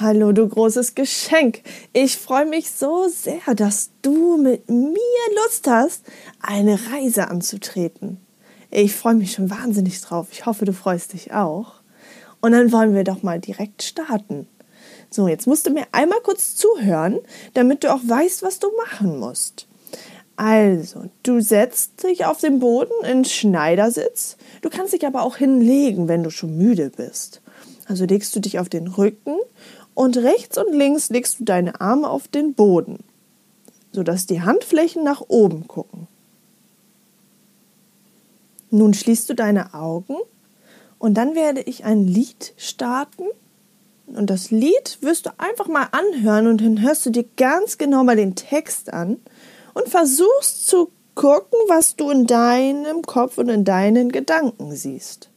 Hallo, du großes Geschenk. Ich freue mich so sehr, dass du mit mir Lust hast, eine Reise anzutreten. Ich freue mich schon wahnsinnig drauf. Ich hoffe, du freust dich auch. Und dann wollen wir doch mal direkt starten. So, jetzt musst du mir einmal kurz zuhören, damit du auch weißt, was du machen musst. Also, du setzt dich auf den Boden in Schneidersitz. Du kannst dich aber auch hinlegen, wenn du schon müde bist. Also legst du dich auf den Rücken und rechts und links legst du deine Arme auf den Boden, sodass die Handflächen nach oben gucken. Nun schließt du deine Augen und dann werde ich ein Lied starten. Und das Lied wirst du einfach mal anhören und dann hörst du dir ganz genau mal den Text an und versuchst zu gucken, was du in deinem Kopf und in deinen Gedanken siehst.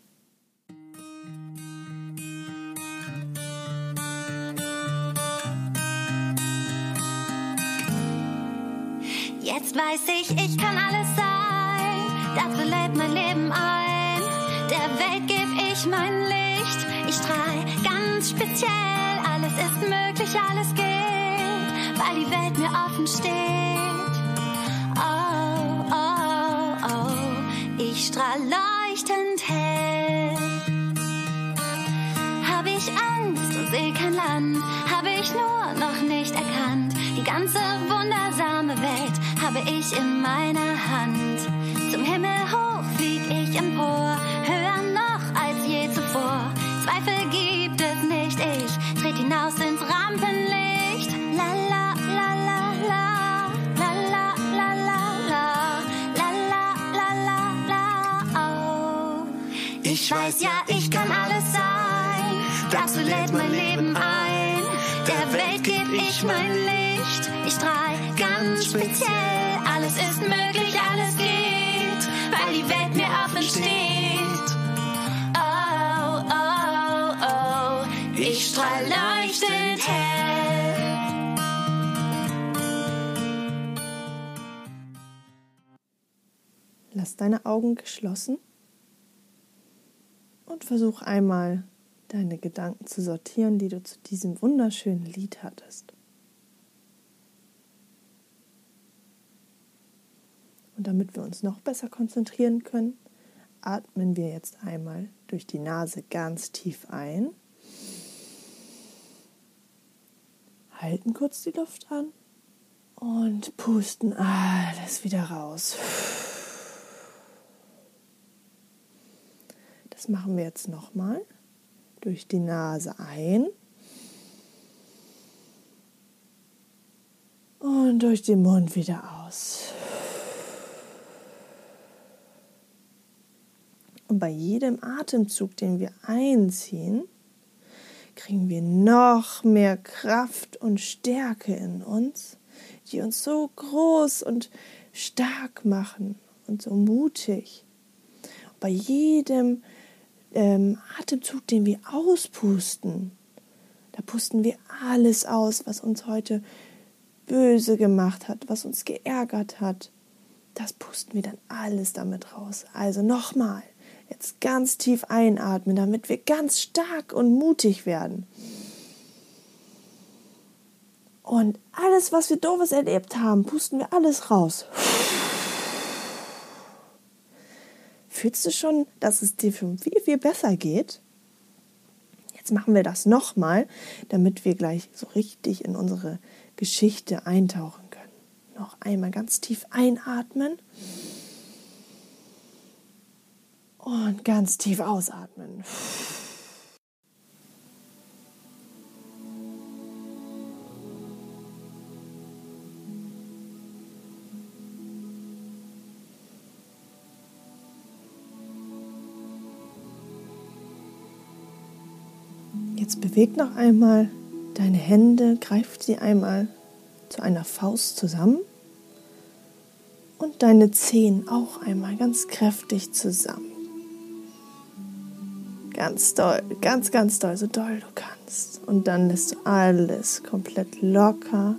Jetzt weiß ich, ich kann alles sein. Dafür lädt mein Leben ein. Der Welt geb ich mein Licht. Ich strahl ganz speziell. Alles ist möglich, alles geht, weil die Welt mir offen steht. Oh, oh, oh. Ich strahl leuchtend hell. Hab ich Angst und seh kein Land, hab ich nur noch nicht erkannt. Die ganze wundersame Welt habe ich in meiner Hand. Zum Himmel hoch flieg ich empor, höher noch als je zuvor. Zweifel gibt es nicht, ich tret hinaus ins Rampenlicht. La la la la la, la la la la la, la la la la la, oh. Ich weiß ja, ich kann alles sein, dazu lädt mein Leben ein. Der Welt geb ich mein Licht, ich strahl ganz speziell. Alles ist möglich, alles geht, weil die Welt mir offen steht. Oh, oh, oh, ich strahl leuchtend hell. Lass deine Augen geschlossen und versuch einmal deine Gedanken zu sortieren, die du zu diesem wunderschönen Lied hattest. Und damit wir uns noch besser konzentrieren können, atmen wir jetzt einmal durch die Nase ganz tief ein. Halten kurz die Luft an und pusten alles wieder raus. Das machen wir jetzt nochmal. Durch die Nase ein. Und durch den Mund wieder aus. Und bei jedem Atemzug, den wir einziehen, kriegen wir noch mehr Kraft und Stärke in uns, die uns so groß und stark machen und so mutig. Und bei jedem ähm, Atemzug, den wir auspusten, da pusten wir alles aus, was uns heute böse gemacht hat, was uns geärgert hat. Das pusten wir dann alles damit raus. Also nochmal. Jetzt ganz tief einatmen, damit wir ganz stark und mutig werden. Und alles, was wir doofes erlebt haben, pusten wir alles raus. Fühlst du schon, dass es dir viel, viel besser geht? Jetzt machen wir das nochmal, damit wir gleich so richtig in unsere Geschichte eintauchen können. Noch einmal ganz tief einatmen. Und ganz tief ausatmen. Jetzt bewegt noch einmal deine Hände, greift sie einmal zu einer Faust zusammen und deine Zehen auch einmal ganz kräftig zusammen ganz doll, ganz, ganz doll, so doll du kannst. Und dann lässt du alles komplett locker,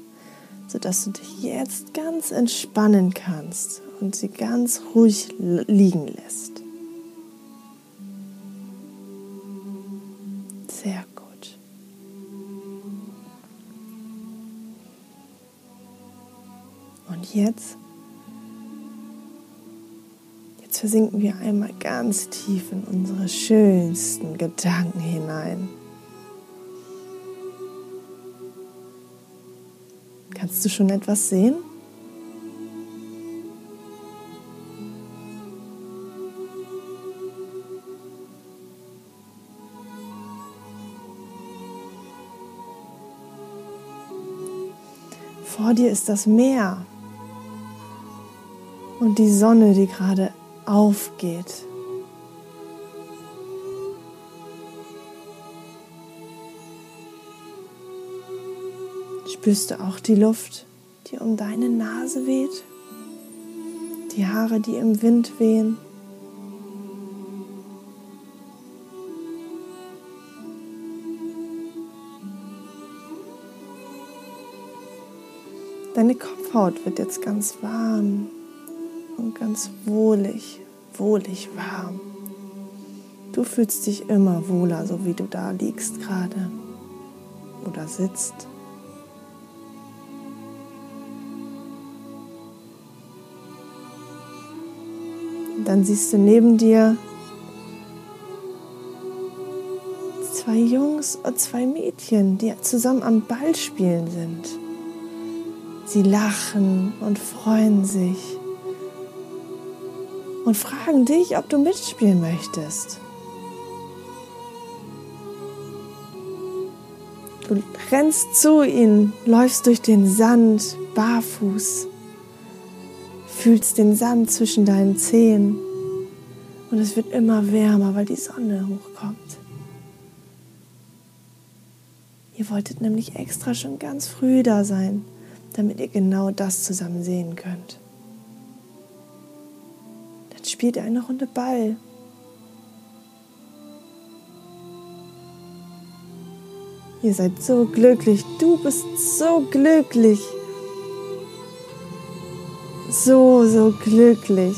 sodass du dich jetzt ganz entspannen kannst und sie ganz ruhig liegen lässt. Sehr gut. Und jetzt jetzt versinken wir einmal ganz tief in unsere schönsten Gedanken hinein. Kannst du schon etwas sehen? Vor dir ist das Meer und die Sonne, die gerade aufgeht. Spürst du auch die Luft, die um deine Nase weht? Die Haare, die im Wind wehen? Deine Kopfhaut wird jetzt ganz warm und ganz wohlig, wohlig warm. Du fühlst dich immer wohler, so wie du da liegst gerade oder sitzt. Dann siehst du neben dir zwei Jungs und zwei Mädchen, die zusammen am Ball spielen sind. Sie lachen und freuen sich und fragen dich, ob du mitspielen möchtest. Du rennst zu ihnen, läufst durch den Sand barfuß, fühlst den Sand zwischen deinen Zehen und es wird immer wärmer, weil die Sonne hochkommt. Ihr wolltet nämlich extra schon ganz früh da sein damit ihr genau das zusammen sehen könnt. Spielt eine Runde Ball. Ihr seid so glücklich, du bist so glücklich. So, so glücklich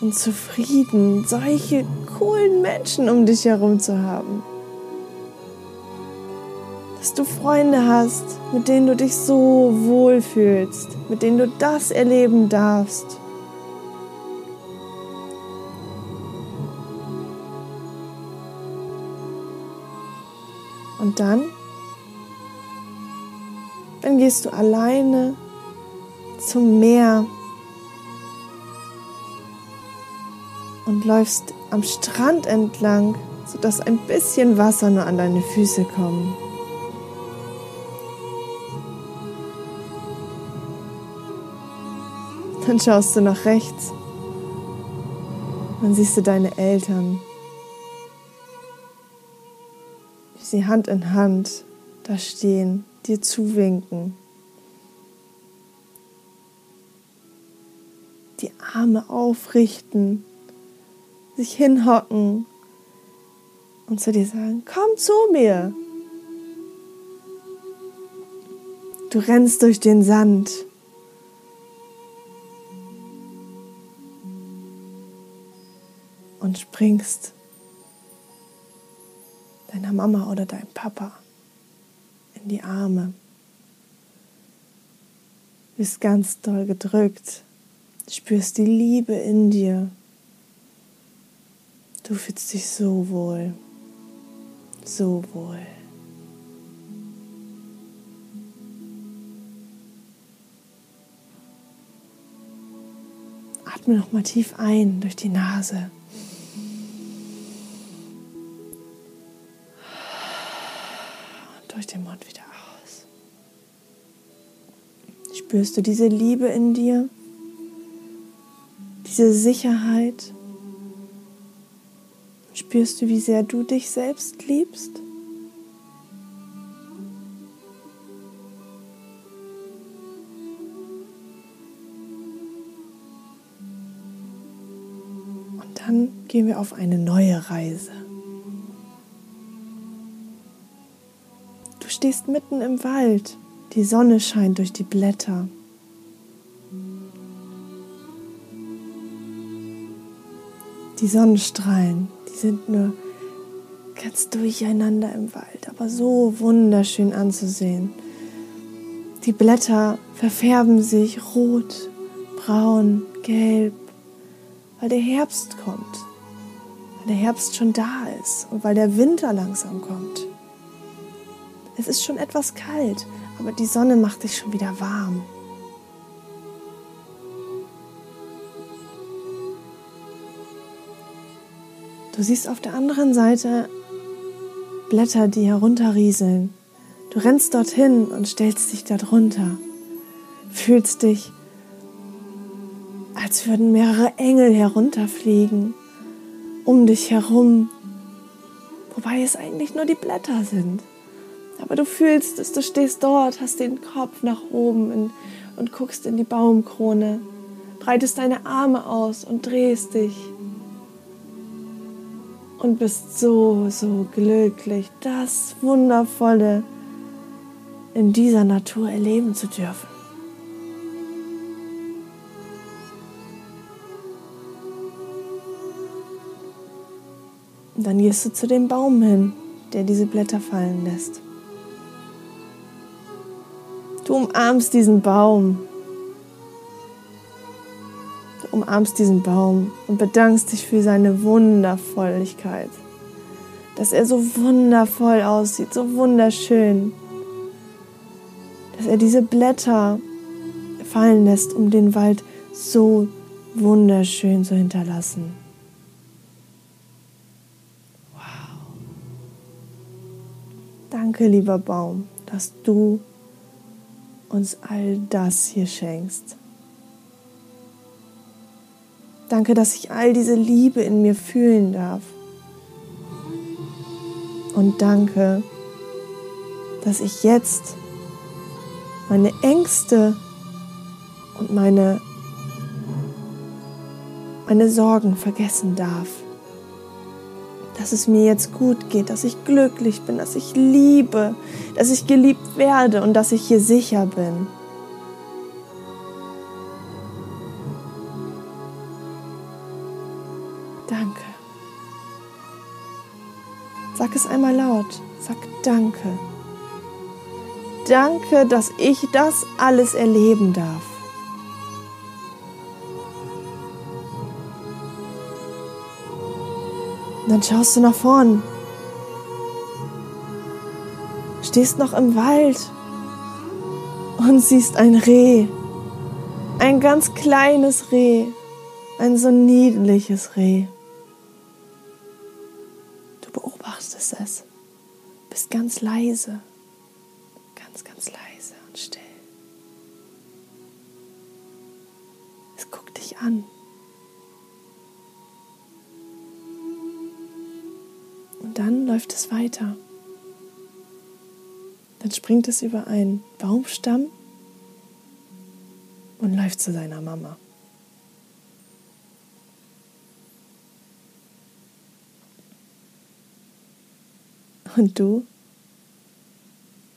und zufrieden, solche coolen Menschen um dich herum zu haben dass du Freunde hast, mit denen du dich so wohl fühlst, mit denen du das erleben darfst. Dann, dann gehst du alleine zum Meer und läufst am Strand entlang, sodass ein bisschen Wasser nur an deine Füße kommt. Dann schaust du nach rechts. Dann siehst du deine Eltern, sie Hand in Hand da stehen, dir zuwinken. Die Arme aufrichten, sich hinhocken und zu dir sagen, komm zu mir. Du rennst durch den Sand und springst deiner Mama oder deinem Papa in die Arme. Bist ganz doll gedrückt, spürst die Liebe in dir. Du fühlst dich so wohl, so wohl. Atme noch mal tief ein durch die Nase. Durch den Mund wieder aus. Spürst du diese Liebe in dir? Diese Sicherheit? Spürst du, wie sehr du dich selbst liebst? Und dann gehen wir auf eine neue Reise. Stehst mitten im Wald. Die Sonne scheint durch die Blätter. Die Sonnenstrahlen, die sind nur ganz durcheinander im Wald, aber so wunderschön anzusehen. Die Blätter verfärben sich rot, braun, gelb, weil der Herbst kommt, weil der Herbst schon da ist und weil der Winter langsam kommt. Es ist schon etwas kalt, aber die Sonne macht dich schon wieder warm. Du siehst auf der anderen Seite Blätter, die herunterrieseln. Du rennst dorthin und stellst dich darunter. Fühlst dich, als würden mehrere Engel herunterfliegen, um dich herum, wobei es eigentlich nur die Blätter sind. Aber du fühlst es, du stehst dort, hast den Kopf nach oben in, und guckst in die Baumkrone, breitest deine Arme aus und drehst dich und bist so, so glücklich, das Wundervolle in dieser Natur erleben zu dürfen. Und dann gehst du zu dem Baum hin, der diese Blätter fallen lässt. Du umarmst diesen Baum umarmst diesen Baum und bedankst dich für seine Wundervolligkeit. Dass er so wundervoll aussieht, so wunderschön. Dass er diese Blätter fallen lässt, um den Wald so wunderschön zu hinterlassen. Wow. Danke, lieber Baum, dass du uns all das hier schenkst. Danke, dass ich all diese Liebe in mir fühlen darf. Und danke, dass ich jetzt meine Ängste und meine, meine Sorgen vergessen darf. Dass es mir jetzt gut geht, dass ich glücklich bin, dass ich liebe, dass ich geliebt werde und dass ich hier sicher bin. Danke. Sag es einmal laut. Sag Danke. Danke, dass ich das alles erleben darf. Und dann schaust du nach vorn. Stehst noch im Wald und siehst ein Reh. Ein ganz kleines Reh. Ein so niedliches Reh. beobachtest es, bist ganz leise, weiter. Dann springt es über einen Baumstamm und läuft zu seiner Mama. Und du?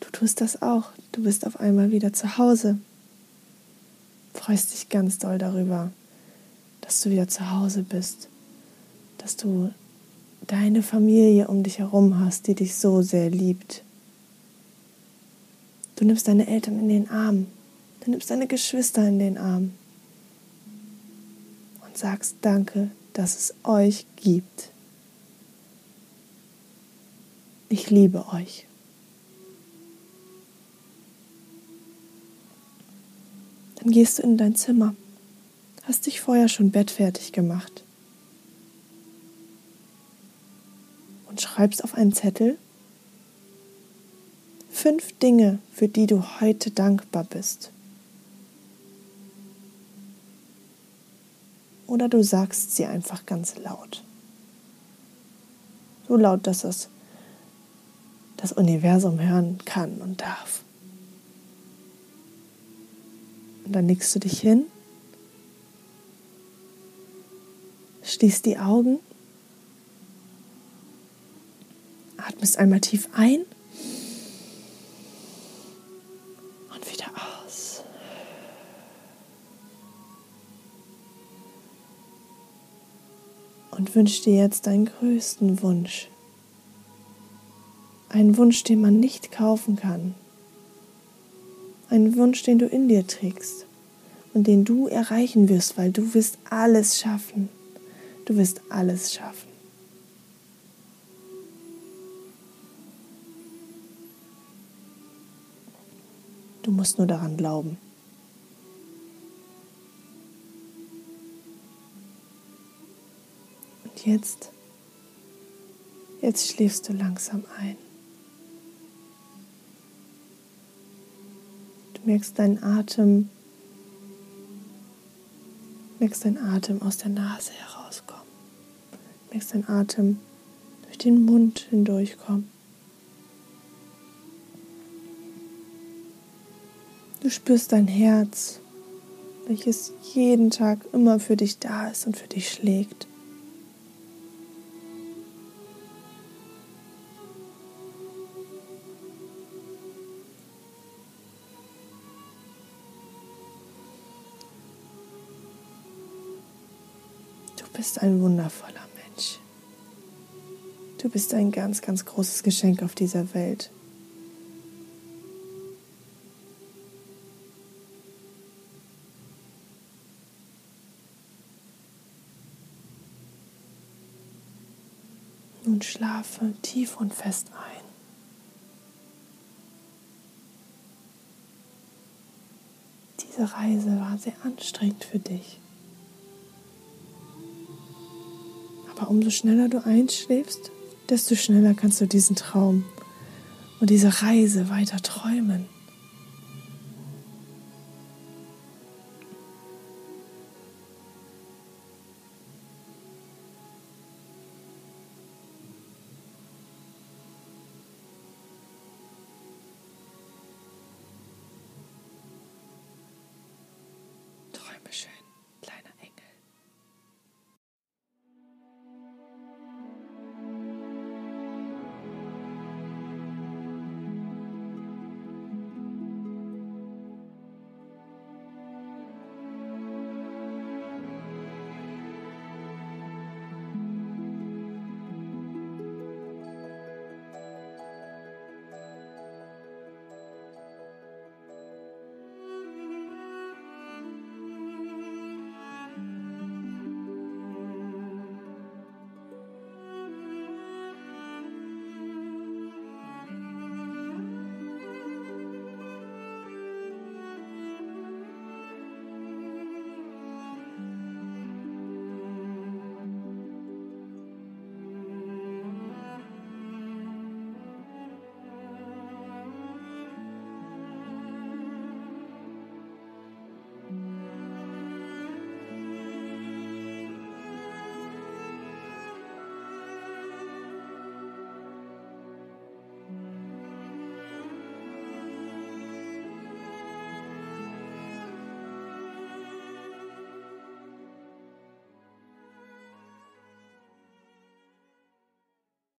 Du tust das auch. Du bist auf einmal wieder zu Hause. Freust dich ganz doll darüber, dass du wieder zu Hause bist. Dass du deine Familie um dich herum hast, die dich so sehr liebt. Du nimmst deine Eltern in den Arm. Du nimmst deine Geschwister in den Arm. Und sagst Danke, dass es euch gibt. Ich liebe euch. Dann gehst du in dein Zimmer, hast dich vorher schon bettfertig gemacht schreibst auf einen Zettel fünf Dinge, für die du heute dankbar bist. Oder du sagst sie einfach ganz laut. So laut, dass es das Universum hören kann und darf. Und dann legst du dich hin, schließt die Augen, atmest einmal tief ein und wieder aus. Und wünsch dir jetzt deinen größten Wunsch. Ein Wunsch, den man nicht kaufen kann. Ein Wunsch, den du in dir trägst und den du erreichen wirst, weil du wirst alles schaffen. Du wirst alles schaffen. Du musst nur daran glauben. Und jetzt, jetzt schläfst du langsam ein. Du merkst deinen Atem, merkst deinen Atem aus der Nase herauskommen. Du merkst deinen Atem durch den Mund hindurchkommen. Du spürst dein Herz, welches jeden Tag immer für dich da ist und für dich schlägt. Du bist ein wundervoller Mensch. Du bist ein ganz, ganz großes Geschenk auf dieser Welt. Nun schlafe tief und fest ein. Diese Reise war sehr anstrengend für dich. Aber umso schneller du einschläfst, desto schneller kannst du diesen Traum und diese Reise weiter träumen.